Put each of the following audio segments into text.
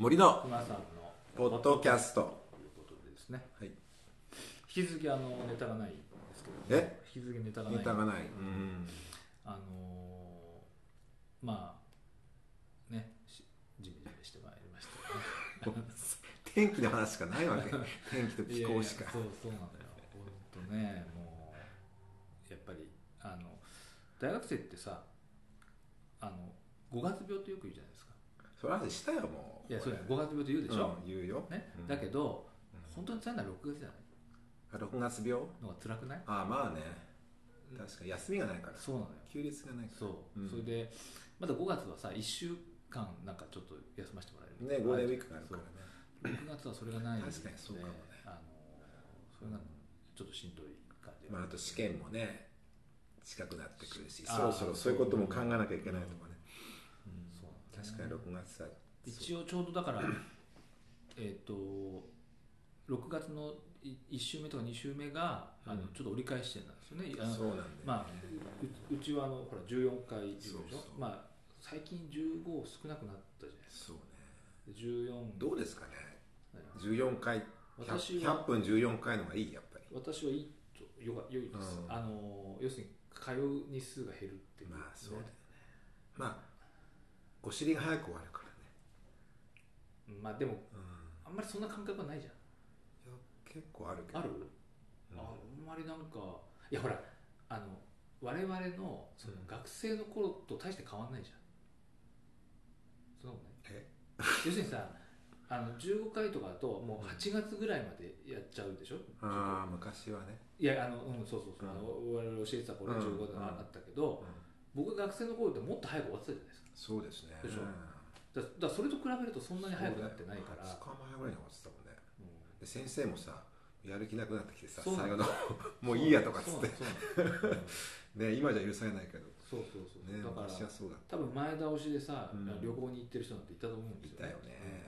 森の熊さんのポッドキャスト。ということでですね。はい。引き続きあのネタがないんですけどもえ？引き続きネタがない。ネタがない。うん。あのーまあねしジメジメしてまいりましたよね。天気の話しかないわけ。天気と気候しか。いやいやそうそうなんだよ本当ねもうやっぱりあの大学生ってさあの五月病ってよく言うじゃないですかその話したよもう。いやそうだよ。五月病って言うでしょ、うん言うよ。ね。うん。だけど、うん。本当に辛いのは6月じゃない？あ6月病？のが辛くない？ああまあね。確かに休みがないから。そうなのよ。休日がないかそう、うん。それでまだ5月はさ1週間なんかちょっと休ませてもらえるらねゴールデンウィークがあるからね。そう。6月はそれがないんで確かにそうかもね。あのそれがちょっとしんどい感じまああと試験もね近くなってくるしそろそろそういうことも考えなきゃいけないとかね確かに6月は一応ちょうどだからえっ、と6月の1週目とか2週目があのうん。ちょっと折り返し点なんですよね。あのそうなんだよまあううちはあのほら14回でしょ。まあ最近15少なくなったじゃないですそうね。かで14どうですかね。ね14回 100, 私は100分14回のがいいやっぱり。私はいいとよか良いです、うん。あの要するに通う日数が減るっていう、まあそうだよね。まあお尻が早く終わるからね。うんまあでもうん。あんまりそんな感覚はないじゃん。いや結構あるけど。ある、うん。あんまりなんかいやほらあの我々のそのうん。学生の頃と大して変わんないじゃん。そんなことな要するにさ あの15回とかだともう8月ぐらいまでやっちゃうでしょ？ああ昔はね。いやあのうんそうそうそう、うん。あの我々教えてた頃は15うんがあったけど、僕が学生の頃ってもっと早く終わってたじゃないですか。そうですね。でしょ。だだからそれと比べるとそんなに早くなってないから、2日前ぐらいに終わってたもんね。うん。で先生もさやる気なくなってきてさ最後のもういいやとかっつって。ね今じゃ許されないけど。そうそうそう、ねだから昔はそうだっ多分前倒しでさ、うん。旅行に行ってる人なんていたと思うんですよ。たいたよね。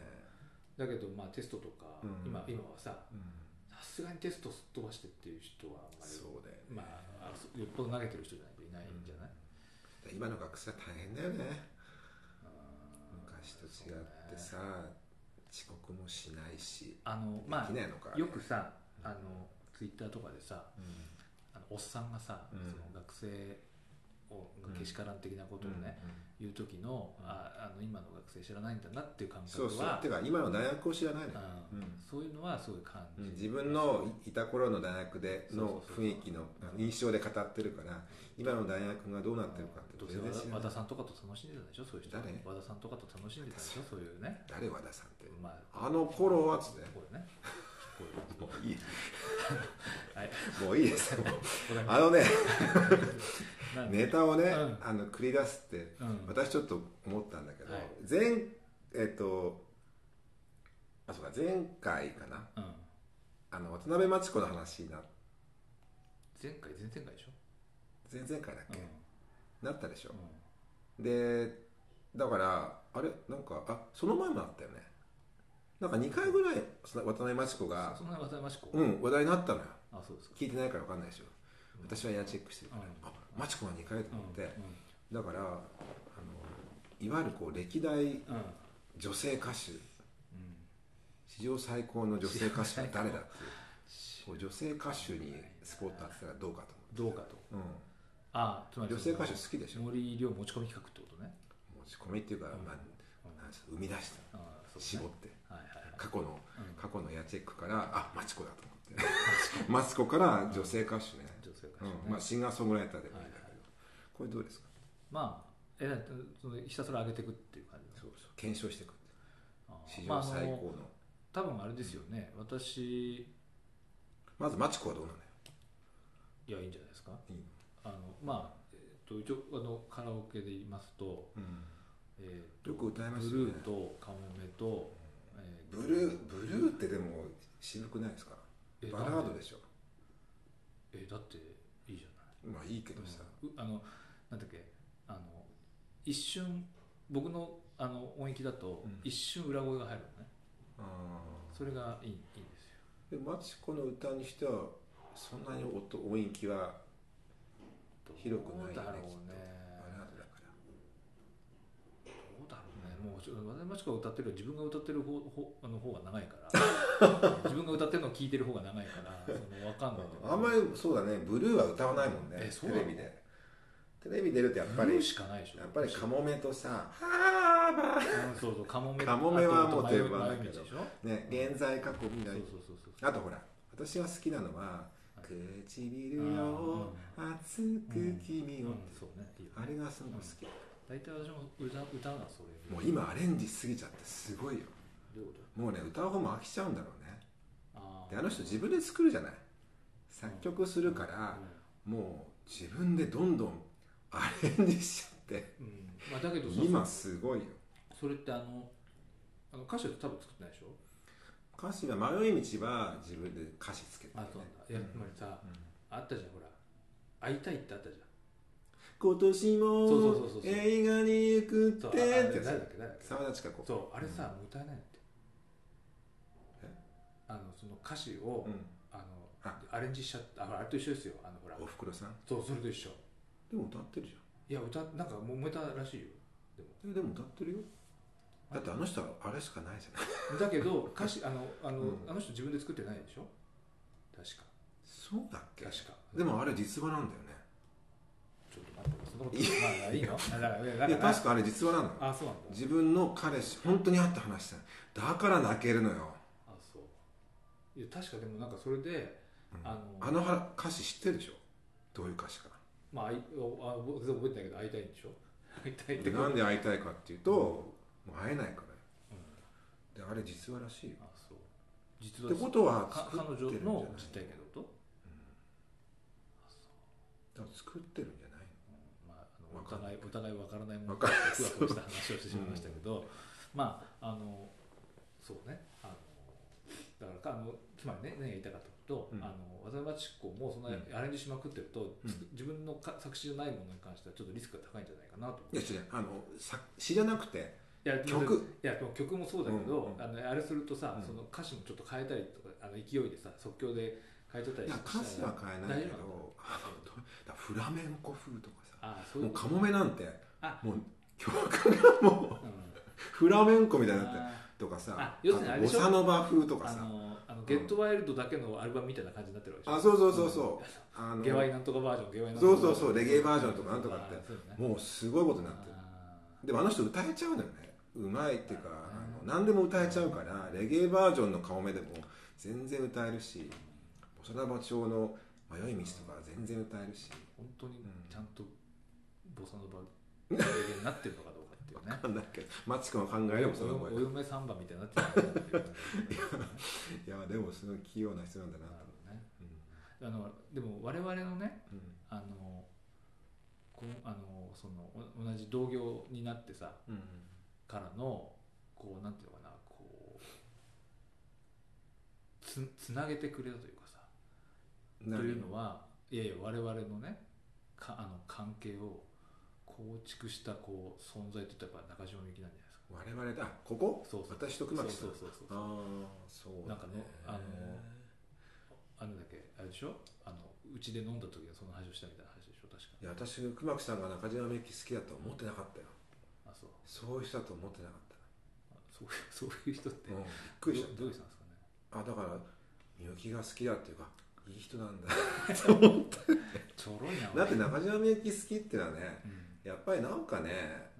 だけどまあテストとか、うん。今今はさうん。さすがにテストすっ飛ばしてっていう人はあんまりそうだよね。まああよっぽど投げてる人じゃないといないんじゃない、で今の学生は大変だよね。うん昔と違ってさ遅刻もしないしあのまあよくさあのツイッターとかでさうん。あのおっさんがさ、うん。その学生をうん。けしからん的なことをね、言う時のああの今の学生知らないんだなっていう感そうそう。覚はてか今の大学を知らないのよ。うん。うんそういうのはすごい感じ。る、うん自分のいた頃の大学での雰囲気の印象で語ってるから今の大学がどうなってるかって全然知らない。和田さんとかと楽しんでたでしょ？そういう人。誰？和田さんとかと楽しんでたでしょ？そういうね。誰和田さんって？まああの頃はつって。これね。もういい。はい。もういいです。あのね ネタをね、うん。あの繰り出すってうん。私ちょっと思ったんだけど、はい。前えっとあそうか前回かな。うん。あの渡辺真知子の話にな前回前々回でしょ？前々回だっうん。け、なったでしょ？う、でだからあれ？なんかあその前もあったよね。なんか2回ぐらいその渡辺真知子んがそんな渡辺真知子？うん話題になったのよ。あそうですか。聞いてないから分かんないでしょ。私はエアチェックしてるから、うん。あ真知子が2回と思って、うんだからあのいわゆるこう歴代うん。うん女性歌手うん史上最高の女性歌手は誰だっていう。女性歌手にスポット当てたらどうかとどうかと。思う、あつまり女性歌手好きでしょ。森亮持ち込み企画ってことね。持ち込みっていうか、うん。まあ生み出した。ね。絞って。はいはいはい。過去のうん。過去のエアチェックからあマチコだと思って。マチコ。から女性歌手ね、女性歌手ね。うん。まあ、シンガーソングライターでもいいんだけど、はいはいこれどうですか？まあえそのひたすら上げていくっていう感じそうそう。検証していく史上最高の,、多分あれですよね。私。まずマチコはどうなのよ。いやいいんじゃないですか。いいあのまあ、えっと一応あのカラオケで言いますと,、うん。えーとよく歌いますブよね。ルーとカモメと、えブルーブルーってでも渋くないですか？えバラードでしょ。えだっていいじゃない。まあいいけどさ、うあのなんだっけ。あの一瞬僕のあの音域だと、うん。一瞬裏声が入るのね。あそれがいいいいんですよ。ーでマチコの歌にしてはそんなに音音域は広くないよねどうだろうね。きっとバラードだから。どうだろうね。もうちょ渡辺真知子が歌ってる自分が歌ってる方方あの方が長いから。自分が歌ってるのを聞いてる方が長いからその分かんないあんまりそうだね。ブルーは歌わないもんね。テレビでテレビ出るとやっぱりしかないでしょ。やっぱりカモメとさ「ハーバー。うんそうそうカモメカモメはもう定番だけどね現在過去未来あとほら私が好きなのは「唇よ熱く君を」あれがすごく好き。大体私も歌歌がそれ。もう今アレンジしすぎちゃってすごいよ。もうね歌う方も飽きちゃうんだろうね。あであの人自分で作るじゃない。作曲するからもう自分でどんどんアレンジしちゃって。うん、うんまあ、だけどさ今すごいよ。それってあのあの歌詞は多分作ってないでしょ？歌詞は迷い道は自分で歌詞つけて、あそうなんだ。いやつまりさ、あったじゃんほら。会いたいってあったじゃん。今年もそうそうそうそう映画に行くって。って誰だっけ誰だっけ？沢田千佳子。そうあれさ、もう歌えないって。え？あのその歌詞を、うん。あのあアレンジしちゃった。ああれと一緒ですよ。あのほら。おふくろさん？そうそれと一緒でも歌ってるじいや歌なんかもうたらしいよ。でも。ゃんえでも歌ってるよ。だってあの人はあれしかないじゃない だけど歌詞あの あの,、うん。あの人自分で作ってないでしょ？確か。そうだっけ？確か。でもあれ実話なんだよね。ちょっと待ってそのことまあいいの？あ だからいやだいやから確かあれ実話なのよ。あそうなんだ。自分の彼氏本当に会って話したの。だから泣けるのよ、あそう。いや確かでもなんかそれでうん。あのあのは歌詞知ってるでしょ？どういう歌詞かまああいあ覚えてないけど会いたいんでしょ？会いたいってでなんで会いたいかっていうと、もう会えないから。うん。であれ実話らしいよ。あそう。実ってことはか作彼ってるんじゃない？女の実体験だと？だから作ってるんじゃないまあ、あのおわかんない。互いお互い分からないものわかんない。ふわふわした話をしてしまいましたけど、まああのそうね。あのだからあのつまりね何が言いたかったと、うん。あの渡辺真知子もそんなうん。アレンジしまくってると、うん。つ自分のか作詞じゃないものに関してはちょっとリスクが高いんじゃないかなといや違う。あの作詞じゃなくていや曲。いや曲もそうだけど、うんうんあのあれするとさ、うん。その歌詞もちょっと変えたりとかあの勢いでさ即興で変えちゃったりいや歌詞は変えないけどあのどだフラメンコ風とかさああそうもうカモメなんてあ。もう曲がもううん。フラメンコみたいになってあとかさあ要するにボサノバ風とかさ。あのゲットワイルドだけのアルバムみたいな感じになってるわけでしょあそうそうそうそう。あのゲワイなんとかバージョンゲワイなんとかそうそうそうレゲエバージョンとかなんとかって。ねもうすごいことになってる。あでもあの人歌えちゃうのよね。うまいっていうかあうんの何でも歌えちゃうからレゲエバージョンのカモメでも全然歌えるしボサノバ調の迷い道とか全然歌えるし。ー本当にうん。ちゃんとボサノバレゲエになってるのかどうかんだっけマチ君は考えればそのお声お嫁サンバみたいになってるのかなっていういや でもすごい器用な人なんだなとほどね。あのでも我々のねうん。あのこうあのそのお同じ同業になってさうんからのこうなんていうのかなこうつつなげてくれたというかさうんというのはいやいや我々のねかあの関係を構築したこう存在ったらやっぱ中島みゆきなんじゃないですか。我々だ。あここ？そうそう。私と熊木さん。そうそうそうそうああそうなんかのあのあのだっけあれでしょ？あのうちで飲んだ時にその話をしたみたいな話でしょ？確か。いや私熊木さんが中島みゆき好きだとは思ってなかったよ。あそう。そういう人だと思ってなかった。あそうそういう人って、うん。びっくりした。どどういう人なんですかね？あだからみゆきが好きだっていうかいい人なんだ。ちょろいなだって中島みゆき好きっていうのはねうんやっぱりなんかね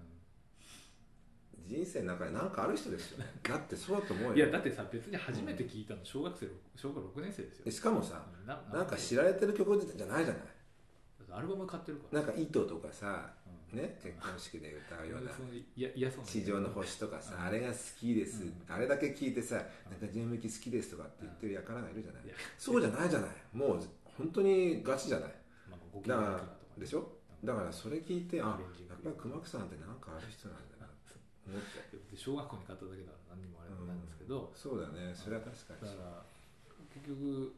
人生の中で何かある人ですよね。だってそうだと思うよ。いやだってさ別に初めて聞いたの小学生小学6年生ですよ。でしかもさななんか。知られてる曲じゃないじゃない。アルバム買ってるから。なんか糸とかさうん。ね結婚式で歌うような地上の星とかさ、うん。あれが好きです、うん。あれだけ聞いてさ、うん。中島みゆき好きですとかって言ってる輩がいるじゃない、そうじゃないじゃない。もう本当にガチじゃない。まあだからでしょ？だからそれ聞いてあやっぱり熊木さんってなんかある人なんだなって思って。で小学校に買っただけだから何にもあれなんですけど、そうだね。それは確かにだから結局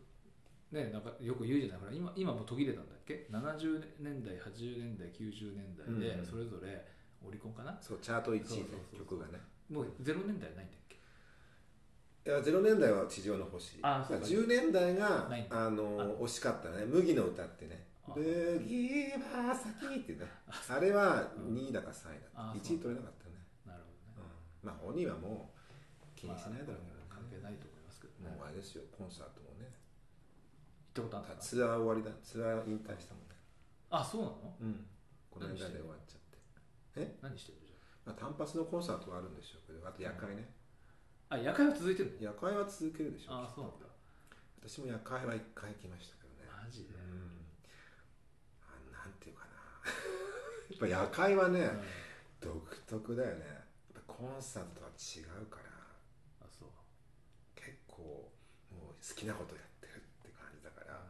ねなんかよく言うじゃない。ほら今今もう途切れたんだっけ？70年代80年代90年代でうん。それぞれオリコンかな、そうチャート1位そうでそうそう。曲がね。もう0年代ないんだっけ？いや0年代は地上の星。あそうか。10年代があの惜しかったね。麦の歌ってね。あ麦は先ってね。あれは2位だか3位だあ1位取れなかったね。なるほどね、まあ本人はもう気にしないだろうまあ関からね、係ないと思いますけどね。もうあれですよコンサートもね。行ったことあるんですかツアー終わりだ。ツアー引退したもんね。あそうなの？うん。この間で終わっちゃって。何してるじまあ、単発のコンサートはあるんでしょうけどあと夜会ね、ゃんあ夜会は続いてるの？夜会は続けるでしょあそうなんだ。私も夜会は一回行きましたけどね。マジでうんあなんていうかなやっぱ夜会はね、うん。独特だよね。コンサートとは違うから。あそう。結構もう好きなことやってるって感じだから、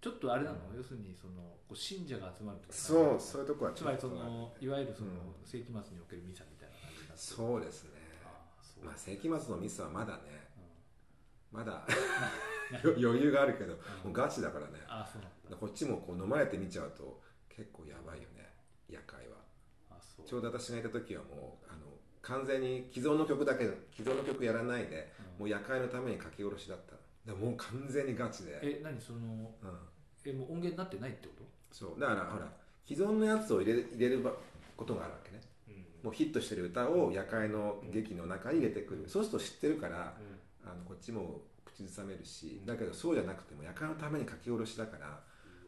ちょっとあれなの、要するにそのこう信者が集まるとか。そうそういうとこはつまりそのいわゆるその、うん。世紀末におけるミサみたいな感じになそうですね。まあ世紀末のミスはまだね。うん。まだ 余裕があるけど、うん。もうガチだからね。あそうこっちもこう飲まれて見ちゃうと結構やばいよね夜会は。ちょうど私がいた時はもうあの完全に既存の曲だけ既存の曲やらないで、うん。もう夜会のために書き下ろしだった。でもう完全にガチで、え何？そのうん、えもう音源になってないってこと？そう。だからほら既存のやつを入れ入れるばことがあるわけね。うん。もうヒットしてる歌を夜会の劇の中に入れてくる、そうすると知ってるからあのこっちも口ずさめるしだけどそうじゃなくても夜会のために書き下ろしだから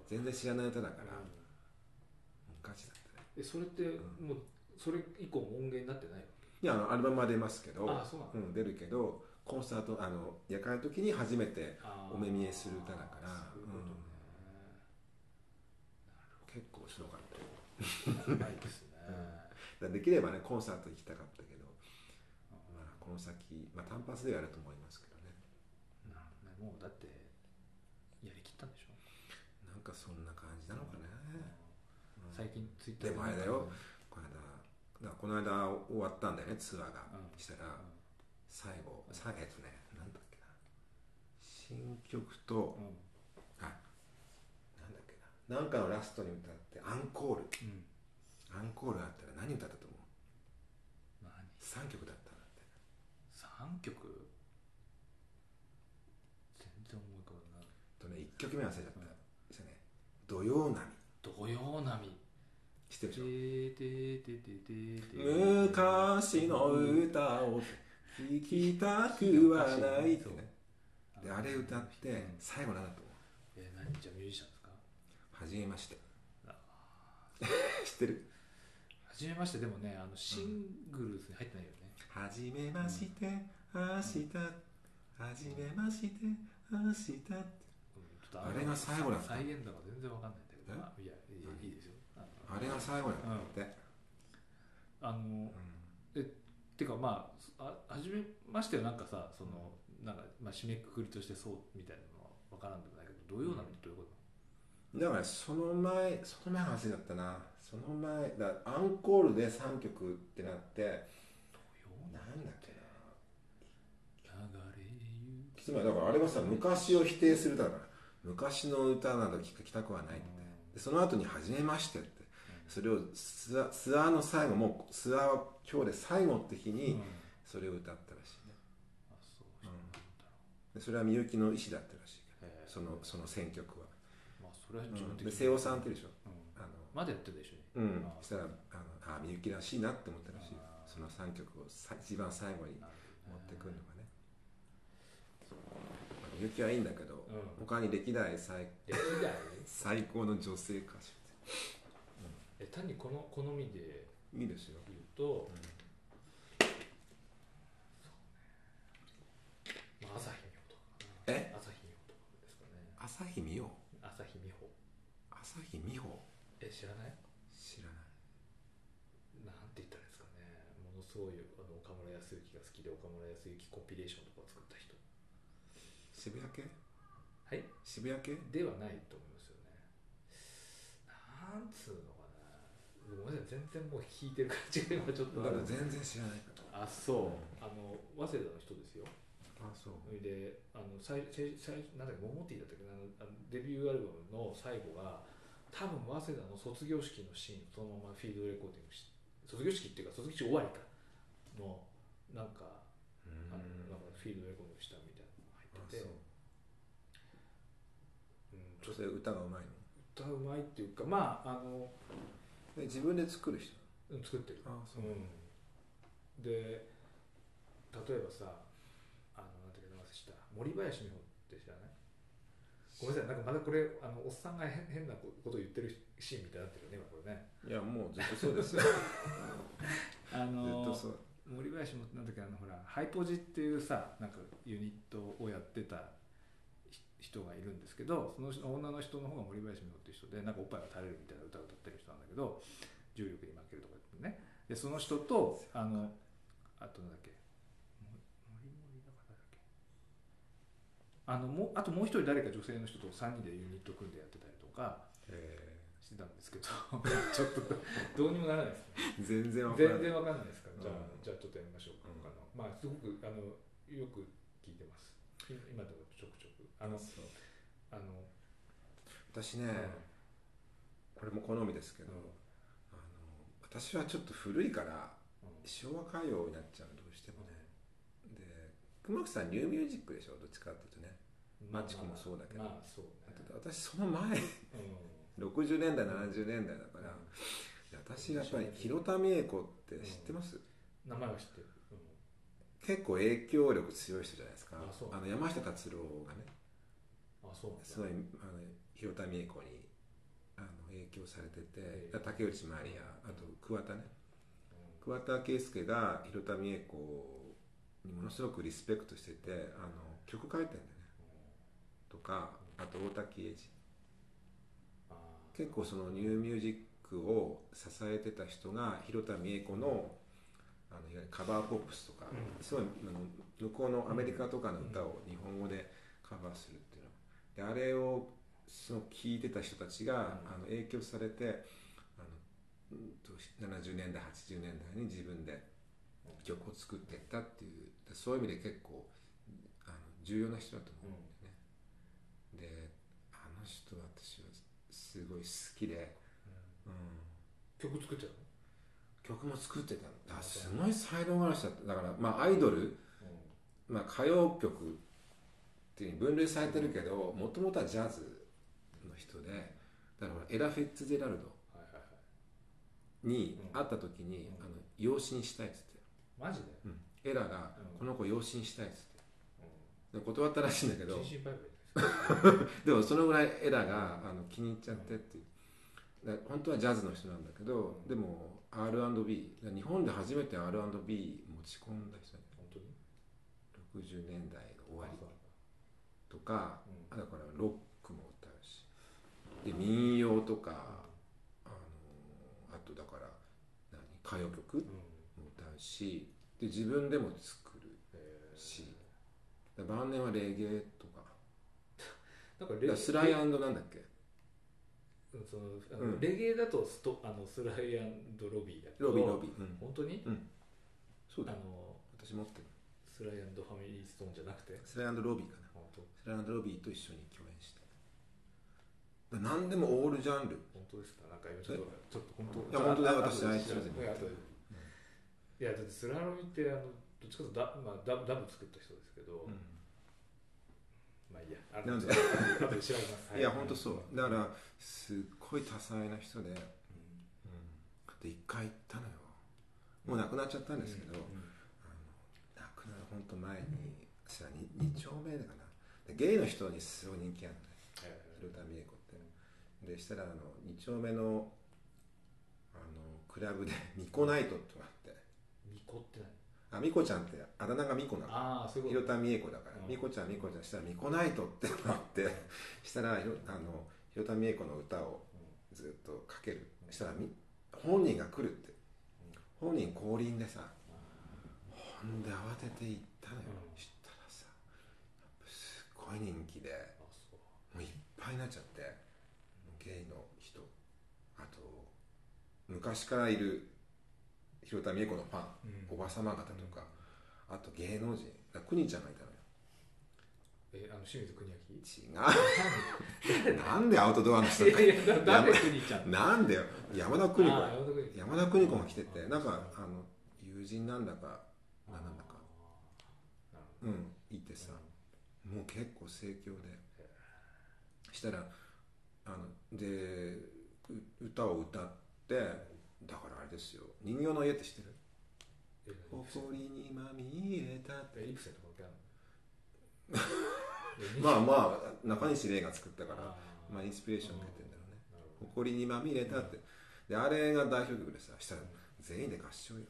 全然知らない歌だから、もうガチだえそれってもうそれ以降も音源になってないいやあのアルバムは出ますけどあそうなの？うん、出るけどコンサートあの夜会の時に初めてお目見えする歌だからそういうことね、結構面白かったよ。ないですね、だ できればねコンサート行きたかったけど、まあ、この先、まあ、単発ではやると思いますけどね。なるほどね。もうだってやりきったんでしょ、なんかそんな感じなのかね、うん最近ツイッターでもあれだよ。この間だこの間終わったんだよねツアーが、うん。したら最後最後えっとねなんだっけな。新曲とうん。あなんだっけな。なんかのラストに歌ってアンコール。うん。アンコールあったら何歌ったと思う？何？3曲だったんだって。三曲？全然思い浮かばない。とね1曲目忘れちゃった、うん。ですよね。土曜波。土曜波。知ってるでしょ？昔の歌を聴きたくはないってね。であれ歌ってうん最後なんだと思う。え何？じゃあミュージシャンですか？はじめまして。あ 知ってる？はじめましてでもねあのシングルスに入ってないよね、はじめまして明日。はじめまして明日。あれが最後なんだ再現度が全然わかんないんだけど。いやあれが最後なんだって、あのてかまああ初めましてはなんかさそのなんか、まあ、締めくくりとしてそうみたいなのは分からんでもないけど土曜波ってどういうこと、だからその前その前が忘れだったな。その前だアンコールで3曲ってなって土曜なんだっけつまりだからあれはさ昔を否定する歌だから昔の歌など聞きたくはないって。でその後に「初めまして」ってそれをツアーの最後もうツアーは今日で最後って日うん。にそれを歌ったらしいね。あそう。そうなん。だろでそれはみゆきの意思だったらしいそのその選曲は、まあそれはう自分的に。ん。で瀬尾さんってでしょ。うん。あのまだやってるでしょ。うん。あそしたらあのあみゆきらしいなって思ったらしいその3曲をさ一番最後に持ってくるのがね。みゆきはいいんだけど、うん。他に歴代最歴代？最高の女性歌手え単にこの好みでいいですよ、言うと、まあ、朝日美穂とかえ？朝日美穂とかですかね。朝日美穂？朝日美穂。朝日美穂？え知らない？知らない。なんて言ったらいいですかね。ものすごいあの岡村康之が好きで岡村康之コンピレーションとかを作った人。渋谷系？はい。渋谷系？ではないと思いますよね。なんつうのかなごめんなさい全然もう弾いてる感じが今ちょっとだから全然知らないから。あそう。あの早稲田の人ですよ。あそう。それであの最最最なんだっけモモティだったっけな？あのあのデビューアルバムの最後が多分早稲田の卒業式のシーンそのままフィールドレコーディングし卒業式っていうか卒業式終わりかのなんかあのなんかフィールドレコーディングしたみたいなのが入ってて。う。ん。女性歌がうまいの？歌うまいっていうかまああのえ自分で作る人。うん作ってる。あう。ん、で例えばさあのなんていうか忘れした森林美穂って知らない？ごめんなさいなんかまだこれあのおっさんが変変なことを言ってるシーンみたいになってるよね今これね。いやもうずっとそうですよ。あ ずっのとそう。森林もなんだっけあのほらハイポジっていうさなんかユニットをやってたひ人がいるんですけどその人女の人の方が森林美穂っていう人でなんかおっぱいが垂れるみたいな歌を歌ってる人なんだけど重力に負けるとか言ってね。でその人とあのあとなんだっけ？あのもうあともう一人誰か女性の人と3人でユニット組んでやってたりとかえしてたんですけど ちょっとどうにもならないですね。ー全然わからない。全然わかんないですか、じゃあうん。じゃあちょっとやりましょうか、うん。あのまあすごくあのよく聞いてます。今今でもあの。そうあの、私ね、これも好みですけど、うん。あの私はちょっと古いからうん。昭和歌謡になっちゃうどうしてもね、で熊木さんニューミュージックでしょ？どっちかっていうとね。まあマチコもそうだけど。まあそ私その前うん。60年代70年代だから、私やっぱり広田美恵子って知ってます、名前は知ってる、結構影響力強い人じゃないですか。あの山下達郎がねそうすごいあの広田美恵子にあの影響されてて、ええ。竹内まりやあと桑田ね。う桑田佳祐が広田美恵子にものすごくリスペクトしててあの曲書いてんだよね。とかあと大滝英二。あ結構そのニューミュージックを支えてた人が広田美恵子のあのいわゆるカバーポップスとか、うん。すごいあの向こうのアメリカとかの歌を日本語でカバーするっていうのであれをその聴いてた人たちが、うん。あの影響されてあのうんと70年代80年代に自分で曲を作っていったっていうでそういう意味で結構あの重要な人だと思うんだよね、であの人は私はすごい好きで、うん、曲作っちゃう曲も作ってたの。すごい才能がある人だった。だからまあアイドル、の、まあ、歌謡曲っていうふうに分類されてるけどもともとはジャズの人でだからエラ・フェッツジェラルドにうん会った時に、うん。あの養子にしたいっつって、マジで、うん。エラがうん。この子養子にしたいっつって。うで断ったらしいんだけん、ど でもそのぐらいエラがあの気に入っちゃってっていう。だ本当はジャズの人なんだけどでも R&B 日本で初めて R&B 持ち込んだ人ね本当に？60年代の終わりかそうだからロックも歌うし。で民謡とかあのあとだから何？歌謡曲？うん。うんも歌うし。で自分でも作るえー。しで晩年はレゲエとか。なんかだからスライアンドなんだっけ？うんそのあうん。のレゲエだとストあのスライアンドロビーだけど。ロビーロビー、うん、本当に？そうだよ。あの私持ってるスライアンドファミリーストーンじゃなくて？スライアンドロビーかな。本当。スライアンドロビーと一緒に共演して。だから何でもオールジャンル。本当ですか？なんか今ちょっとちょっと本当。いや本当だあ私後であいつらでいやだってスラロミってあのどっちかというとダ,、まあ、ダブダブ作った人ですけど、うん。まあいいや。あなんで？す。い。や本当そう。だからすっごい多彩な人で、うん。で一回行ったのよ。もう亡くなっちゃったんですけど、うん亡くなる本当前に私は 2, 丁目だかな。でゲイの人にすごい人気あるのね。えー広田美恵子って。でしたらあの2丁目のあのクラブで ミコナイトってのがあって。ミコってあミコちゃんってあだ名がミコな何の。ああそういうこと。広田美恵子だから、うん。ミコちゃんミコちゃんしたらミコナイトってのがあって。したらあの広田美恵子の歌をずっとかける。したらみ本人が来るって。本人降臨でさほんで慌てて行ったのよ、うん。したらさすっごい人気でもういっぱいになっちゃってゲイの人あと昔からいる広田美恵子のファン、うん。おばさま方とか、あと芸能人だくにちゃんがいたのよ。えあの清水国明？違う。なんでアウトドアの人いやいやだ誰国ちゃん？なんでよ。山田邦子。山田邦子。山田邦子が来ててなんかあの友人なんだか何なんだか。うんいてさ、もう結構盛況で。したらあのでう歌を歌ってだからあれですよ。人形の家って知ってる？誇りにまみれたって。プセンとか まあまあ中西礼が作ったからまあインスピレーション受けてんだろうね。誇りにまみれたって。であれが代表曲でさしたら全員で合唱よ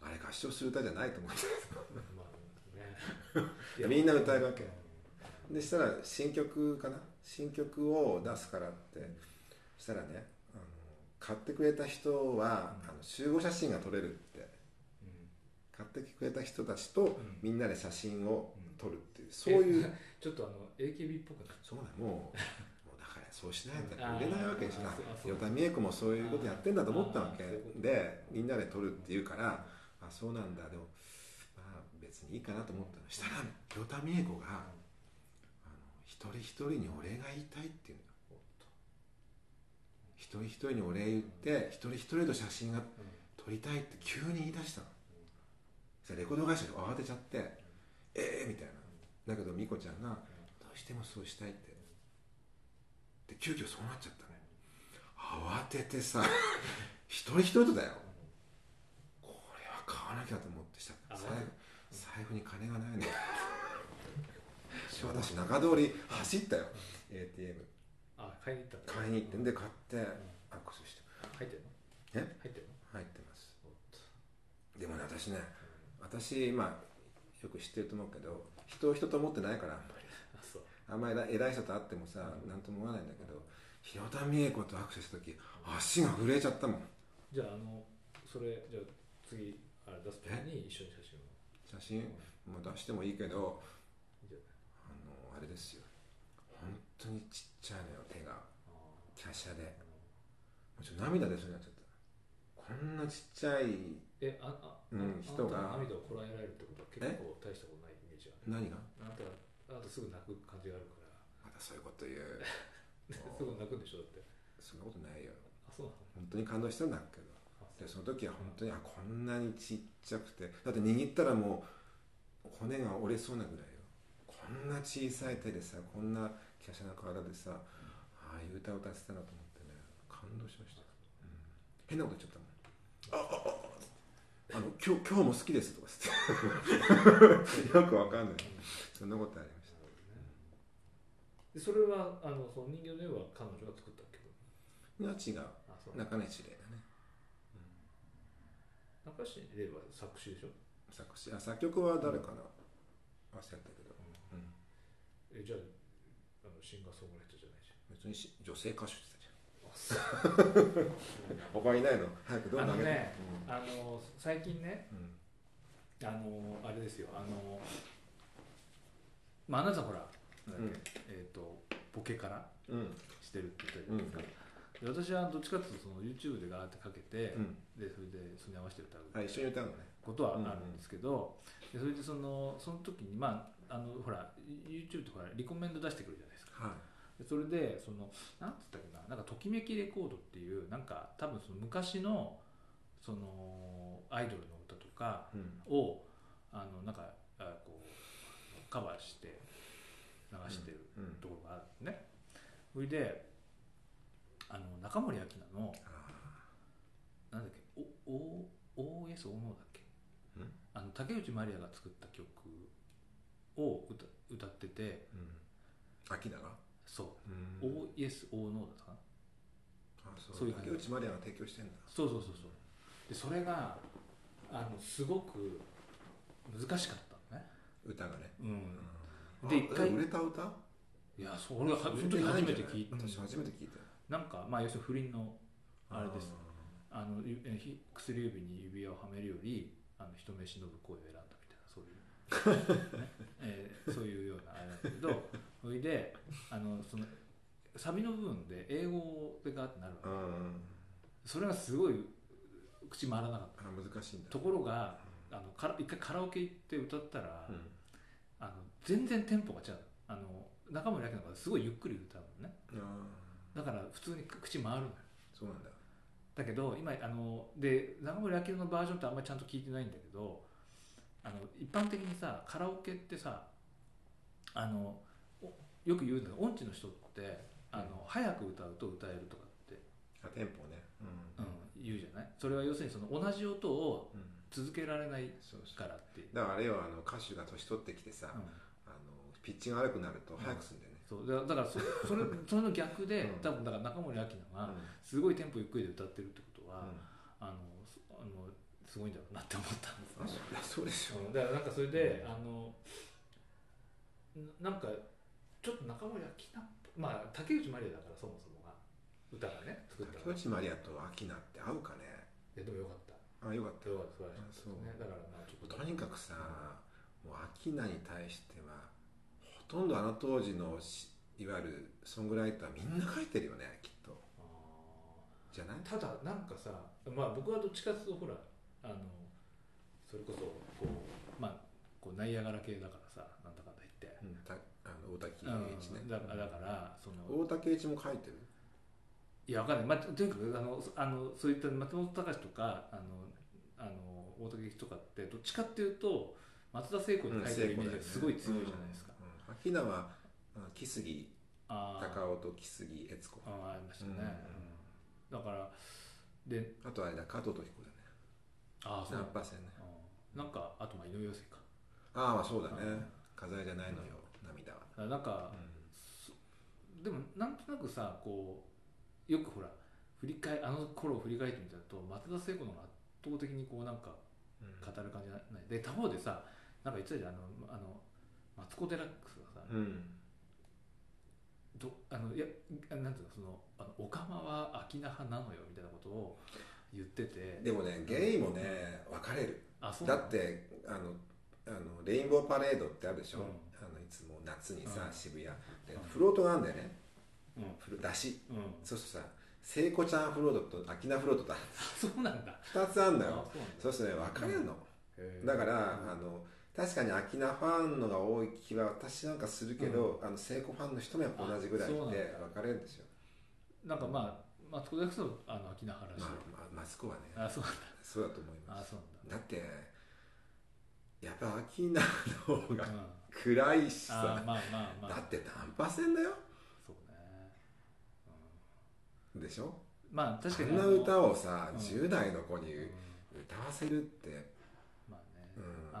あれ合唱する歌じゃないと思って。まあねみんな歌えるわけ。でしたら新曲かな？新曲を出すからって。したらねあの買ってくれた人は、あの集合写真が撮れるって。うん。買ってくれた人たちとん。みんなで写真を撮るっていう、えそういう。ちょっとあの AKB っぽくないそうだもうもうだからそうしないと売れないわけでしょ与田美恵子もそういうことやってんだと思ったわけでみんなで撮るっていうからあそうなんだ。でもまあ別にいいかなと思ったの。したら与田美恵子があの一人一人にお礼が言いたいっていうの。おっと一人一人にお礼言って一人一人と写真が撮りたいって急に言い出したの。そしたレコード会社が慌てちゃってええー、みたいな。だけど美子ちゃんがどうしてもそうしたいって。で急遽そうなっちゃったね慌ててさ一人一人とだよ。買わなきゃと思ってしたあ財財布に金がないね 私中通り走ったよ。ATM あ買いに行った買いに行ってんで買って握手して。入ってるの？え？入ってるの？入ってます。でもね私ね私まあよく知ってると思うけど人を人と思ってないから。あんまりあんまり偉い人と会ってもさ何とも思わないんだけど広田美恵子と握手した時足が震えちゃったもん。じゃああのそれじゃあ次あれ出す時に一緒に写真を。写真も出してもいいけどあのあれですよ。本当にちっちゃいのよ手が。華奢で。もうちょっと涙出そうになっちゃった。こんなちっちゃいえああうんあ人が涙をこらえられるってことは結構大したことないイメージある。何が？あなたあなたすぐ泣く感じがあるから。またそういうこと言う。すぐ泣くんでしょだって。そんなことないよ。あそうなの？本当に感動したんだけど。あでその時は本当にあこんなにちっちゃくてだって握ったらもう骨が折れそうなぐらいよ。こんな小さい手でさこんな華奢な体でさああいう歌を歌ってたなと思ってね感動しました、うん。変なこと言っちゃったもん。ああああの今日今日も好きですとかつって。よくわかんない。そんなことありました。でそれはあのその人形の絵は彼女が作ったけ？どが違う。あそう。中西礼だね中西礼は作詞でしょ、作詞。あ作曲は誰かな忘れたけど、うん、えじゃああのシンガーソングライターじゃないじ別にし女性歌手ってゃん言ってたじゃん。他いないの？早くどんどん上げて。あの最近ねうん。うんあのあれですよ。あのまああなたほらえっ、とボケからうん。してるって言ったじゃないですか、で私はどっちかっていうとその YouTube でガーってかけて、うん。でそれでそれに合わせて歌う。あ一緒に歌うのね。ことはあるんですけど、でそれでそのその時にまああのほら YouTube ってほらリコメンド出してくるじゃないですか。はでそれでそのなんつったっけななんかときめきレコードっていうなんか多分その昔のそのアイドルの歌とかい、うん、をあのなんかあこうカバーして流してるうん。ところがあるんですね、それであの中森明菜のあなんだっけおお OS オノだっけ？うん？あの竹内まりやが作った曲を歌歌っててーうん。秋だが？そう。うん。OS オノだったかな？あそう。そういう竹内まりやが提供してんだ。そうそうそうそう。でそれがあのすごく難しかったのね。歌がね、うん。で一回売れた歌？いやそれはその時初めて聞いた。私初めて聞いたよなんかまあ要するに不倫のあれです。あのゆえひ薬指に指輪をはめるよりあの人目忍ぶ声を選んだみたいなそういう、ね。えーそういうようなあれなんだけど それであのそのサビの部分で英語でガーってなるのうんそれがすごい口回らなかっあ難しいんだ。たところがあのから一回カラオケ行って歌ったら、うん。あの全然テンポが違う。あの中森明菜がすごいゆっくり歌うのね。あだから普通に口回るのよ。そうなんだ。だけど今あので中森明菜のバージョンってあんまりちゃんと聞いてないんだけどあの一般的にさカラオケってさあのおよく言うんだけど音痴の人ってあの、早く歌うと歌えるとかって、あテンポね。うん、言うじゃない？それは要するにその同じ音をうん。続けられないそうそうからっていう、だからあれよあの歌手が年取ってきてさ、うん。あのピッチが悪くなると早くするんだよね、そうだだからそそれ それの逆で、うん。多分だから中森明菜がうん。すごいテンポゆっくりで歌ってるってことは、うん。あのそあのすごいんだろうなって思ったんですあそうでしょ、う。ん。だからなんかそれで、うん。あのななんかちょっと中森明菜まあ竹内まりやだからそもそもが歌がね作った竹内まりやとアキナって合うかね。いやでもよかった。あよかった。よかった素晴らしかったですね。あだからまあちょっととにかくさもうアキナに対してはほとんどあの当時のしいわゆるソングライターみんな書いてるよねきっと。あじゃない？ー。ただなんかさまあ僕はどっちかっていうとほらあのそれこそこうまあこうナイアガラ系だからさなんだかんだ言って、うんたあの大竹うん。栄一ね、だだからその大竹栄一も書いてる？いやわかんない、まあ、とにかくあのそあのそういった松本隆とかあのあの大竹とかってどっちかっていうと松田聖子に書いてるイメージがすごい強いじゃないですか、うんうんアキナは木杉高尾と木杉悦子。あーありましたね、うんうんだからであとあれだ加藤時子だね。ああそう。なんだナンパ戦ねうんなんかあとまあ井上陽水か。ああまあそうだね。うん飾りじゃないのよ涙は、だからなんかう、ん。でもなんとなくさこうよくほら振り返あの頃を振り返ってみたと松田聖子の方が圧倒的にこうなんか語る感じじゃない。で他方でさなんか言ってたじゃんあのあのマツコ・デラックスがさ、うん。どあのいやなんていうのそのあのオカマは秋菜派なのよみたいなことを言ってて。でもねゲイもね分かれる。だあそうなの？ってあのあのレインボーパレードってあるでしょ、うん。あのいつも夏にさ、うん。渋谷でうん。フロートがあるんだよね。うん。フロ出しうん。そうするとさ聖子ちゃんフロートと秋菜フロートと そうなんだ。2つあるんだあよそうするとね分かれるの、だから、あの確かに秋菜ファンのが多い気は私なんかするけど、あの聖子ファンの人もやっぱ同じぐらいいてあそうなんだ。分かれるんですよ。なんかまあマツコ・デラックスのあの秋菜派らしい、まあ、まあ、マスコはね。あそうなんだ。そうだと思いまあすそうなんだ。だってやっぱ秋菜の方がうん。暗いしあさ、まあまあまあ。だってナンパ戦だよ。そうね、でしょ？うん、まあ確かにあんな歌をさ、うん。10代の子にうん。歌わせるって、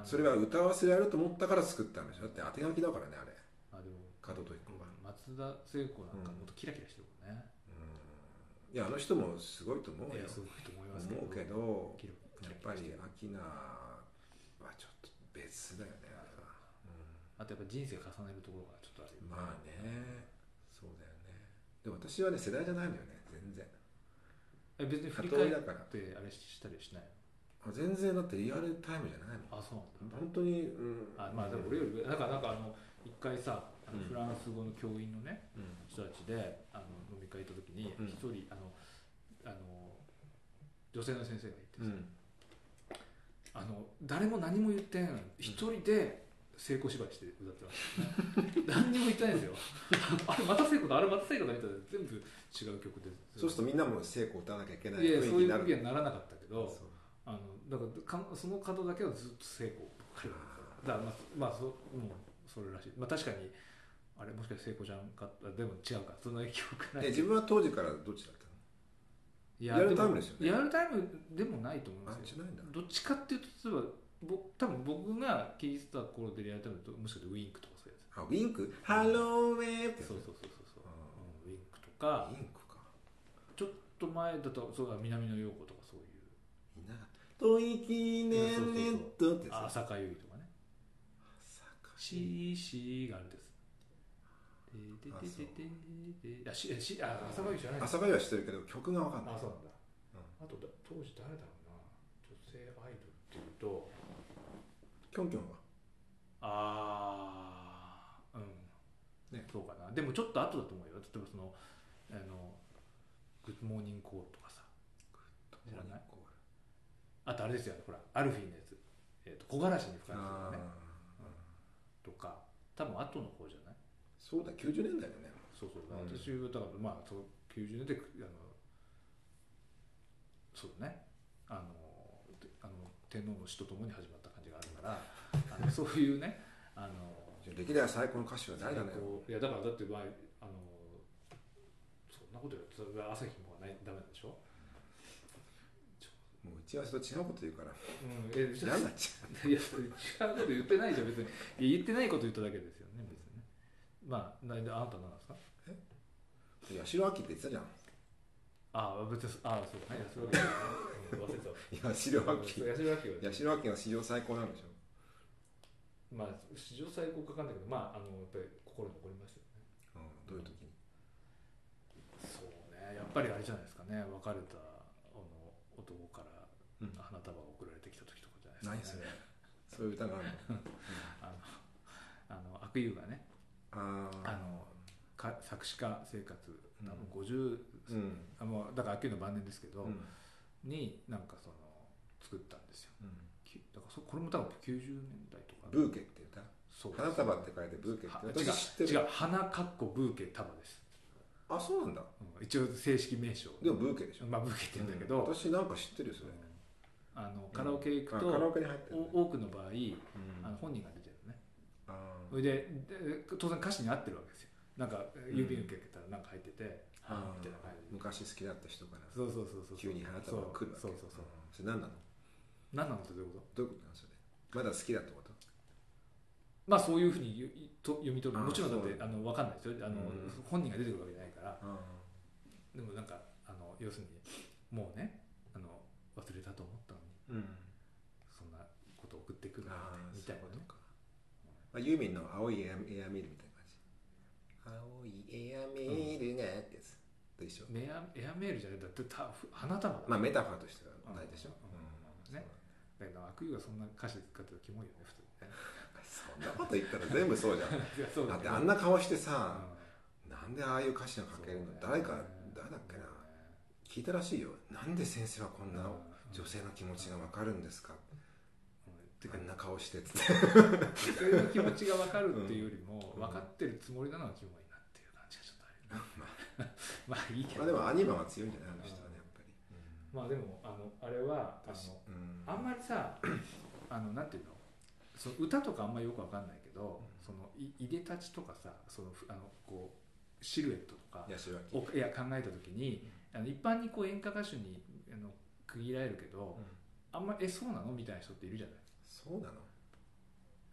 それは歌わせられると思ったから作ったんでしょ？だって当て書きだからねあれ。あでも加藤時子は、松田聖子なんかもっとキラキラしてるもんね、うん、いやあの人もすごいと思うよ。いやすごいと思いますけど思うけどやっぱりキラしてる。秋菜はちょっと別だよねあれは、あとやっぱ人生重ねるところがちょっとあるうん、まあね。そうだよね。でも私はね世代じゃないのよね全然。え別に振り返ってあれしたりしないあ全然だってリアルタイムじゃないもん。のあそう本当に、うん、あまあでも俺より上なんかなんかあの一回さフランス語の教員のねうん。人たちであの飲み会行った時にうん。一人あのあの女性の先生がいてさ、うん。あの誰も何も言ってないのに一人で成功芝居して歌ってました、ね、何にも言ってないんですよ。あれまた成功だあれまた成功だみたいな全部違う曲で。そうするとみんなも聖子を歌わなきゃいけないいやいやそういう時にはならなかったけどそうあのだからかその方だけはずっと成功ばっかりだから。まあ、まあ、そもうそれらしい、まあ、確かにあれもしかして聖子ちゃんかあでも違うか。そんな記憶ない。え自分は当時からどっちだったの？いリアルタイムですよね。リアルタイムでもないと思いあますよ。どっちかっていうと例えばぼ多分僕が聞いてた頃でリアルタイムだともしかしてウィンクとかそういうやあウィンク？ハローウェイってつそうそうそうそうウィンクとか。ウィンクか。ちょっと前だとそうだ南野陽子とかいなかった吐息ねねっとってさあ浅香唯とかね。シーシーがあるんです。でででででであししあ浅香唯知らない朝会は知ってるけど曲が分かんない。あそうなんだ、あとだ当時誰だろうな。女性アイドルっていうと。キョンキョンは？ああうん。ね。そうかな。でもちょっと後だと思うよ。例えばそのあのグッドモーニングコールとかさ。知らない？あとあれですよほらアルフィーのやつ、えー、と木枯らしに吹かれてあるねとか多分後の方じゃない？そうだ90年代だね。そうそう、うん。私はだからまあそう90年であのそうだね。あのであの天皇の死とともに始まった感じがあるから あのそういうねあの歴代最高の歌手は誰だね？いやだからだってまああのそんなこと言うとそれは朝日もないダメなんでしょ？ちはそれ違うこと言うから。うんえ嫌になっちゃいやそれ違うこと言ってないじゃん別に。いや言ってないこと言っただけですよね別にね。まあなんであなたなんですか？う八代亜紀って言ってたじゃん。ああ別にああそうね。安らぎ忘れてた。八代亜紀。そう安らぎは。八代亜紀が史上最高なんでしょ。まあ史上最高かかんないけどまああのやっぱり心に残りましたよね。うん、どういう時に？そうねやっぱりあれじゃないですかね別れたあの男からうん花束が送られてきた時とかじゃない何それですかね。そういう歌があるの。あのあの悪友がねああのか作詞家生活うん。多分50、うん。あもうだから悪友の晩年ですけど、うん。になんかその作ったんですよ。うん。きだからそこれも多分90年代とかブーケって歌？そう。花束って書いてブーケっては私知ってる。違う違う花かっこブーケ束です、あそうなんだ。うん一応正式名称。でもブーケでしょ。まあブーケって言うんだけど、うん。私なんか知ってるよそれ、あのカラオケ行くと、あカラオケに入ってる、ね、お多くの場合うん。あの本人が出てるね。あそれでで当然歌詞に合ってるわけですよ。なんか郵便受けたらなんか入ってて、あはあみたいな感じで。昔好きだった人からそうそうそうそう急に花束が来るわけ。そうそうそうそれ何なの何なのってどういうことどういうことなのそれまだ好きだってことまあそういうふうにゆと読み取るあもちろんだってあの分かんないですよあの、うん本人が出てくるわけじゃないからあでもなんかあの要するにもうねあの忘れたと思そんなことを送ってくるあなんてみたいなねそういうことか、まあ、ユーミンの青いエアエアメールみたいな感じ。青いエアメールがってやつ。と一緒。メアエアメールじゃないだってた花束だまあメタファーとしては同じでしょ、うね。だけど悪意がそんな歌詞使ってたらキモいよね普通にね。そんなこと言ったら全部そうじゃん。い やそうだってあんな顔してさ、うなんでああいう歌詞が書けるの、ね誰か誰だっけな？聞いたらしいよ。なんで先生はこんなうん女性の気持ちが分かるんですか、うん。てかあんな顔してっつって。女性の気持ちが分かるっていうよりも、うん。分かってるつもりなのがキモいなっていう感じがちょっとあるまあ。いいけど。まあでもアニマは強いんじゃないあの人はねやっぱり、まあでもあのあれはあのうん。あんまりさ あのなんていうの？その歌とかあんまりよくわかんないけど、そのいいでたちとかさそのふあのこうシルエットとかいや考えた時に、あの一般にこう演歌歌手にあの区切られるけど、うん。あんまりえそうなの？みたいな人っているじゃない。そうなの？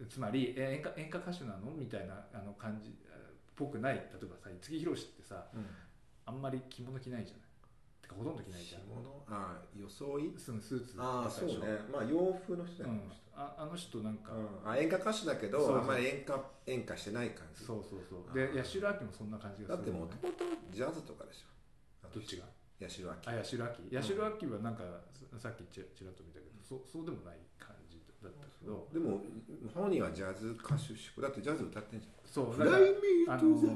つまりえ演歌演歌歌手なの？みたいなあの感じあっぽくない。例えばさ五木ひろしってさあんまり着物着ないじゃない？てかほとんど着ないじゃん。着物？ああ装い？そのスーツああそうね。まあ洋風の人だよ、うん、ああの人なんか、うん。あ演歌歌手だけどあんまり演歌演歌してない感じ。そうそうそうあでー八代亜紀もそんな感じがだってするねもともとジャズとかでしょどっちが八代亜紀。あ八代亜紀。はなんかささっきちらっと見たけど、そうそうでもない感じだったけど。でも本人はジャズ歌手志向だってジャズ歌ってんじそうゃん「だからあの人。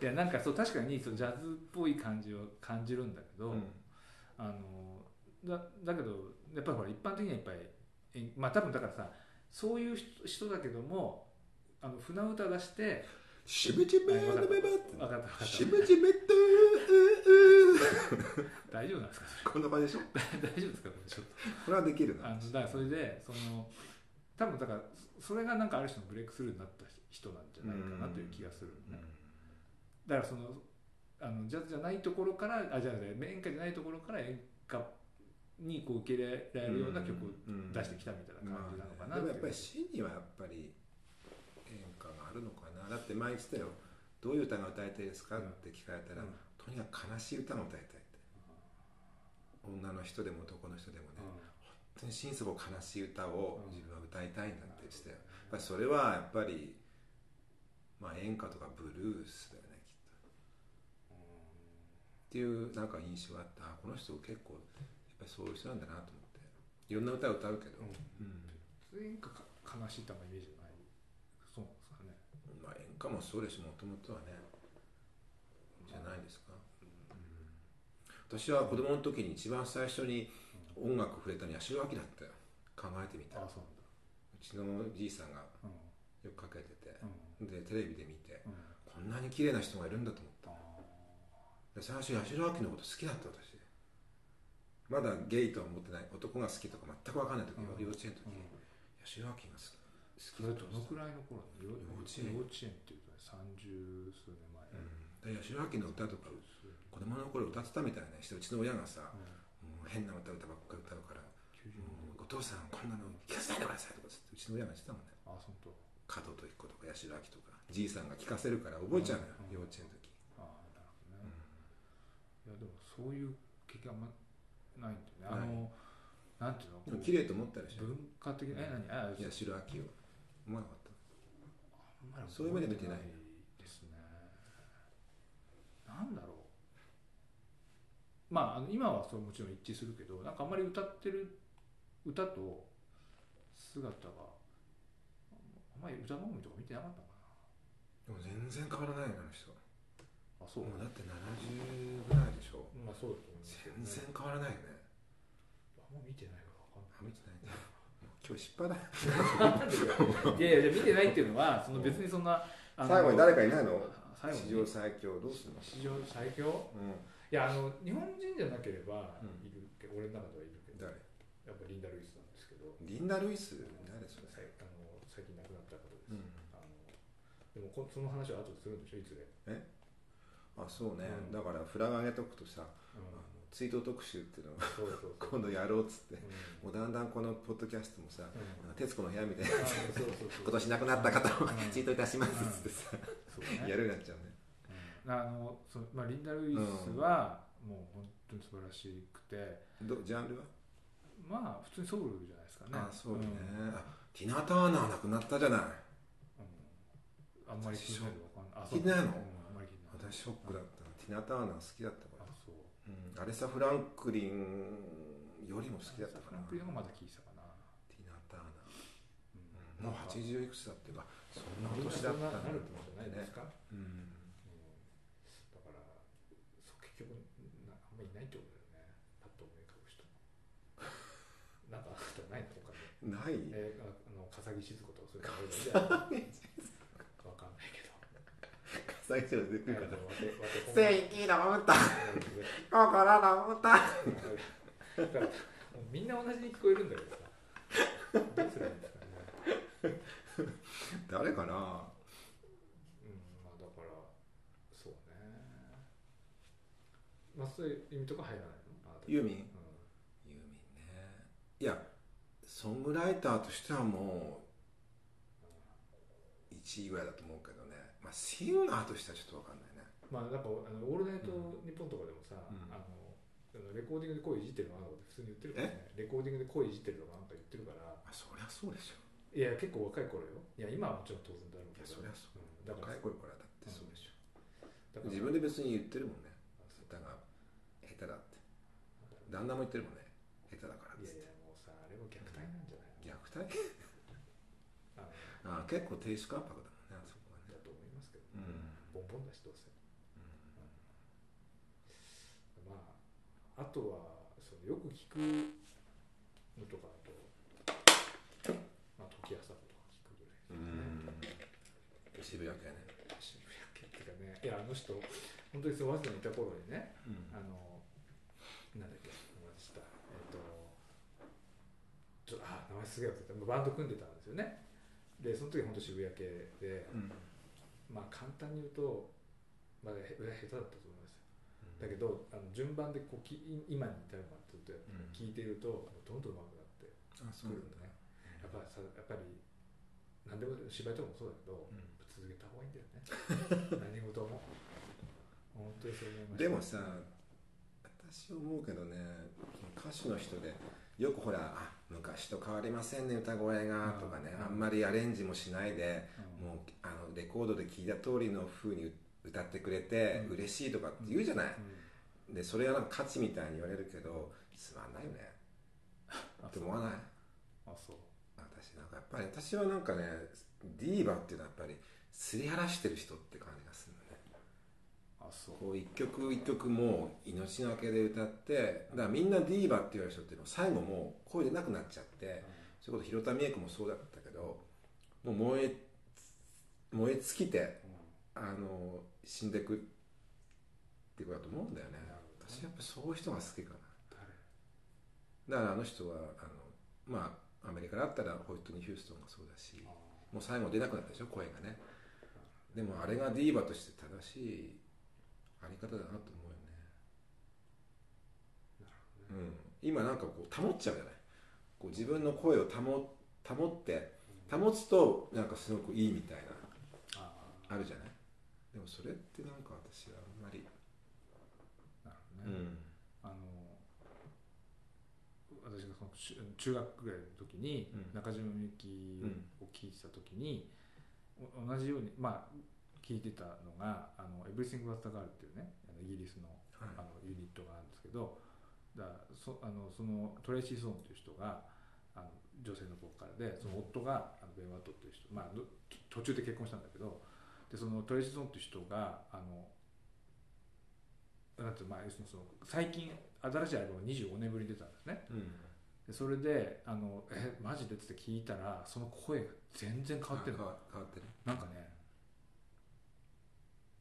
いやなんかそう確かにそうジャズっぽい感じを感じるんだけど、うん。あのだだけどやっぱりほら一般的にはやっぱりえまあ多分だからさそういう人人だけどもあの船歌出してしめじめはいわかっためめ分かった分かった。しめじめと大丈夫なんですか？こんな感じでしょ？大丈夫ですか？これちょっと。これはできるな。あのだからそれでその多分だからそそれがなんかある種のブレイクスルーになった人なんじゃないかなという気がする、ねだ。からそのあのジャズじゃないところからあじゃあ演歌じゃないところから演歌にこう受け入れられるような曲を出してきたみたいな感じなのかなでもやっぱり真にはやっぱり演歌があるのかなだって前言ってたよ。どういう歌が歌いたいですかうんって聞かれたら、うん。とにかく悲しい歌が歌いたいって。女の人でも男の人でもね、本当に心底悲しい歌をうん。自分は歌いたいんだって言ってたよ、やっぱりそれはやっぱりまあ演歌とかブルースだよねきっと。っていうなんか印象があってあこの人結構やっぱりそういう人なんだなと思って。いろんな歌を歌うけど、うん。演歌か悲しい歌のイメージがなまあ演歌もそうです。しもともとはね。じゃないですか、私は子供の時に一番最初に音楽触れたのは八代亜紀だったよ。考えてみたら。うちのじいさんがうん。よくかけてて。う、ん。でテレビで見てうん。こんなに綺麗な人がいるんだと思った。あで最初八代亜紀のこと好きだった私。まだゲイとは思ってない男が好きとか全く分かんない時、うん。幼稚園の時、八代亜紀が好きそれどのくらいの頃幼幼稚園幼稚園っていうと三十数年前、うん。で八代亜紀の歌とか子供の頃歌ってたみたいな人うちの親がさもう変な歌歌ばっかり歌うから90もうお父さんこんなの聞かせないでくださいとかつってうちの親が言ってたもんねあ本当加藤時子とか八代亜紀とかじいさんが聞かせるから覚えちゃうのよ、うん。幼稚園の時、あなるほどね、いやでもそういう経験あんまないんだよね。あのなんていうの？綺麗と思ったでしょ。文化的なえ何？あ八代亜紀を思わなかった。あんまりそういう目で見てないですね。なんだろう。まああの今はそれもちろん一致するけどなんかあんまり歌ってる歌と姿があんまり歌番組とか見てなかったかでも全然変わらないよあの人。なあそう。もうだって70ぐらいでしょ。まあそうだと思いますけどね全然変わらないよね。あんま見てないから分かんない。あ見てないんだもう今日失敗だいやいや見てないっていうのはその別にそんなあの最後に誰かいないの？史上最強どうするの？史上最強？ういやあの日本人じゃなければうん。いるけど、俺の中ではいるけんど誰？やっぱリンダ・ルイスなんですけど。リンダ・ルイス？誰それ？あの最近亡くなった方です、うん。あのでもこその話は後でするんでしょ？いつで、あそうね、うん。だからフラグ上げとくとさうん追悼特集っていうのを今度やろうっつってうん。もうだんだんこのポッドキャストもさうん「徹子の部屋」みたいな今年亡くなった方をうん。追悼いたしますっつってさね。やるようになっちゃうね。うん。あのそのまあ、リンダ・ルイスはもう本当に素晴らしくて、どジャンルは？まあ普通にソウルじゃないですかね。あそうあティナ・ターナー亡くなったじゃない。うん。あんまり聞いてないのわかんない。あ聞いてないの？私ショックだった。ティナ・ターナー好きだったううんアレサ・フランクリンよりも好きだったかな。フランクリンがまだ聞いてたかな、ティナ・ターナー、うんもうなんか80いくつだっていうかそんな年だったななるんってことじゃないですか、うん。うん。だからそう結局なあんまりいないってことだよね。パッと思い浮かぶ人 なんかあったないの他にない。えー、ああの笠木静子とかそういうのあるじゃんわかんない。けど最初に出てくるかあのわてわて正義の歌うん心の歌だからもうみんな同じに聞こえるんだけどさ。どうすればいいんですかね誰かな？うん。まあだからそうね。まあそういう意味とか入らないの？ユーミン？うユーミンね。いやソングライターとしてはもう1位ぐらいだと思うけどあシンガーとしてはちょっと分かんないね。んまあなんかあのオールナイトニッポンとかでもさ、うん。あのレコーディングで声いじってるのかなって普通に言ってるからねレコーディングで声いじってるのかなんか言ってるから。あそりゃそうでしょ。いや結構若い頃よ。いや今はもちろん当然だろうけど。いやそりゃそう。うん、だから若い頃からだってそうでしょ。だから自分で別に言ってるもんね。歌が下手だって。旦那も言ってるもんね。下手だからっって。いやもうさあれは虐待なんじゃない虐待？あ結構低主関白だもんねあそこはねだと思いますけど、うんボンボンだしどうせ、まああとはそのよく聞くのとかあと、まあ、時朝とか聞くぐらいですかね、渋谷系ね。渋谷系っていうかねいやあの人本当にその早稲田にいた頃にねうん。あのなんだっけ名前したえっ、とちょっとあ名前すげえ忘れた。バンド組んでたんですよね。でその時本当渋谷系でうん。まあ簡単に言うとまだへ下手だったと思います。よだけどあの順番でこうき今に至るまでとうん。聞いているとどんどん上手くなってあくるんだね。やっぱさやっぱり何でも芝居とかもそうだけど、うん。続けた方がいいんだよね。何事も。本当にそう思いましたでもさ私思うけどね歌手の人でよくほらあ昔と変わりませんね歌声がとかねうんあんまりアレンジもしないでうん。もうあのレコードで聴いた通りの風に歌ってくれてうん。嬉しいとかって言うじゃない、うん。でそれはなんか価値みたいに言われるけどつまんないよね。あって思わない？あそう。私なんかやっぱり私はなんかねディーバっていうのはやっぱりすり晴らしてる人って感じがするのね。あそう。こう一曲一曲もう命がけで歌ってだからみんなディーバって言われる人っていうのは最後もう声出なくなっちゃってそれこそ広田美恵子もそうだったけどもう燃え燃え尽きてうんあの死んでくってことだと思うんだよね。私やっぱそういう人が好きか誰な。だからあの人はあのまあアメリカだったらホイットニー・ヒューストンがそうだしあもう最後出なくなったでしょ声がね。でもあれがディーバとして正しいあり方だなと思うよね。ね。うん。今なんかこう保っちゃうじゃない。こう自分の声を保保って保つとなんかすごくいいみたいなあ。あるじゃないでもそれってなんか私はあんまり、あなるほどね、あの私がその中中学ぐらいの時にうん。中島みゆきを聴いてた時に、お同じようにまあ聴いてたのが「あの Everything But the Girl」っていうねあのイギリスのはい。あのユニットがあるんですけどだそあのそのトレイシー・ソーンという人があの女性のボーカルでその夫があのベン・ワットっていう人、まあ、ど途中で結婚したんだけどでそのトレイシー・ソーンという人があのなんてまあ、その最近新しいアルバムが25年ぶりに出たんですね。うん。でそれであのえマジで？って聞いたらその声が全然変わってるの変わってるなんかね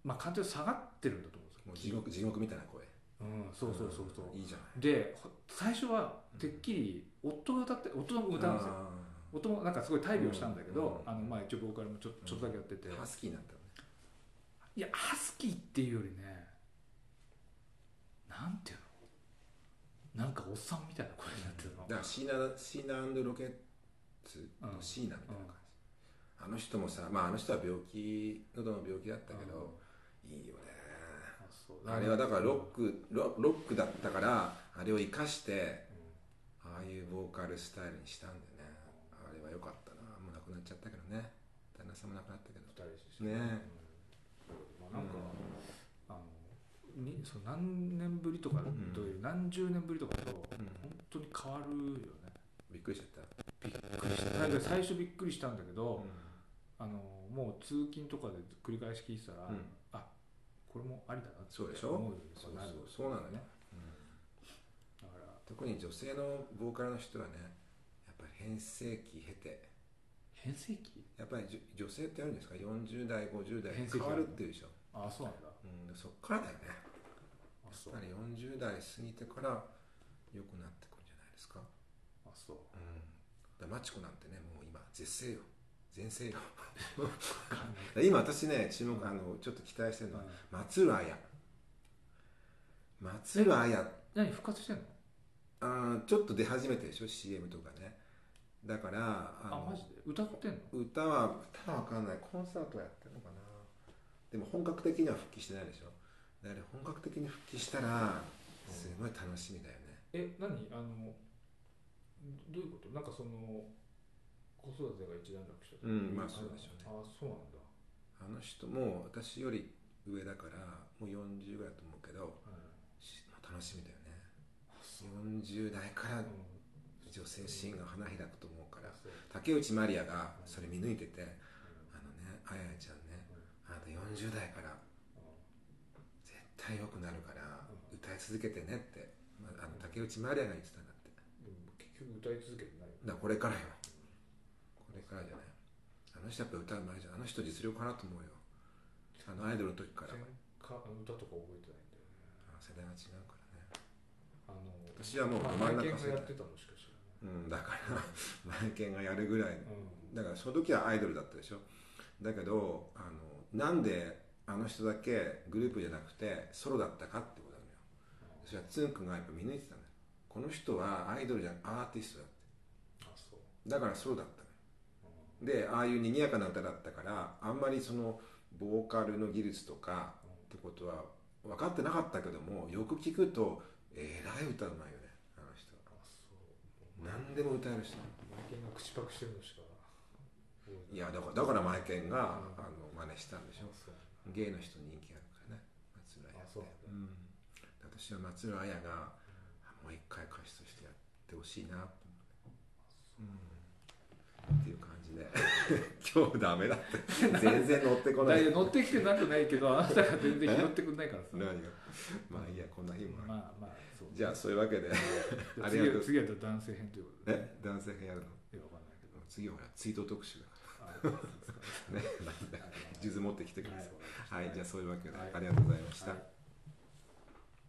まあ完全に下がってるんだと思うんですよ。もう地獄地獄みたいな声。うんそうそうそうそう、んいいじゃない。でほ最初はてっきり夫が歌って夫が歌うんですよ。あ夫もなんかすごい大病したんだけど、うん。あのまあ一応ボーカルもちょちょっとだけやってて、ーハスキーになったの。ねいやハスキーっていうよりねなんていうの？なんかおっさんみたいな声になってるの、だからシーナシーナロケッツのシーナみたいな感じ、あの人もさまああの人は病気喉の病気だったけど、いいよね。あれはだからロックロロックだったからあれを生かしてああいうボーカルスタイルにしたんだよね。あれは良かったな。もう亡くなっちゃったけどね。旦那さんも亡くなったけど。二人ですねなんか、あのにその何年ぶりとかという、何十年ぶりとかと、うん。本当に変わるよね。びっくりしちゃった。びっくりした。だから最初びっくりしたんだけど、うあのもう通勤とかで繰り返し聞いてたら、ん。あこれもありだなってそうでしょ？思うようにそう。なるそうそうなのね、だから。特に女性のボーカルの人はねやっぱり変声期経て。変声期？やっぱり女性ってあるんですか？40代50代変変わるっていうでしょ、あそうなんだ。うん、そっからだよね。やっぱり40代過ぎてから良くなってくるんじゃないですか。あそう。うん、だマチコなんてねもう今絶世よ。全盛よ 今私ね注目あのちょっと期待してるのは松浦綾。松浦綾。何復活してんの？あーちょっと出始めてるでしょ CM とかね。だからあのマジで？歌ってんの？歌は歌は分かんない。コンサートやってでも本格的には復帰してないでしょ？だから本格的に復帰したらすごい楽しみだよね。え何？あのどういうこと？なんかその子育てが一段落したうんまあそうでしょうね。あそうなんだ、あの人も私より上だからもう40ぐらいだと思うけどはい。し楽しみだよね。あそう40代からうん女性シーンが花開くと思うからう竹内まりやがそれ見抜いててあのねあややちゃんねあなた40代から絶対良くなるからうん歌い続けてねって、まあ、あの竹内まりやが言ってたんだって。結局歌い続けてないよだからこれからよ。これからじゃない。あの人やっぱ歌うまいじゃん。あの人実力かなと思うよ。あのアイドルの時から。全か歌とか覚えてないんだよね。あ世代が違うからね。あの私はもうまあ真ん中マイケンがやってたのしか知らうんだから マイケンがやるぐらい、うん、だからその時はアイドルだったでしょ。だけどあのなんであの人だけグループじゃなくてソロだったかってことなのよ。それはつんくんがやっぱ見抜いてたんだよ。この人はアイドルじゃんアーティストだって。あそう、だからソロだったのよ。うん。でああいう賑やかな歌だったからあんまりそのボーカルの技術とかってことは分かってなかったけどもよく聞くとえらい歌うまいよねあの人。はあそう。何でも歌える人。マイケンが口パクしてるのしかいやだからだからマイケンがうん。あの真似したんでしょ？あそう。ゲイの人人気あるからね松浦綾って。う。ん。私は松浦綾があもう一回歌手としてやってほしいなと思う、うん、っていう感じで。今日ダメだって。全然乗ってこない。乗ってきてなくないけどあなたが全然拾ってくんないからさ。何が？まあいいやこんな日もある、まあまあそう。じゃあそういうわけで。あありがとう。次は男性編ということで。え？男性編やるの？いやわかんないけど。次はほら追悼特集だかあそうですから ねなんだはい数珠持ってきてくださいはいじゃあそういうわけで、はい。ありがとうございました、はい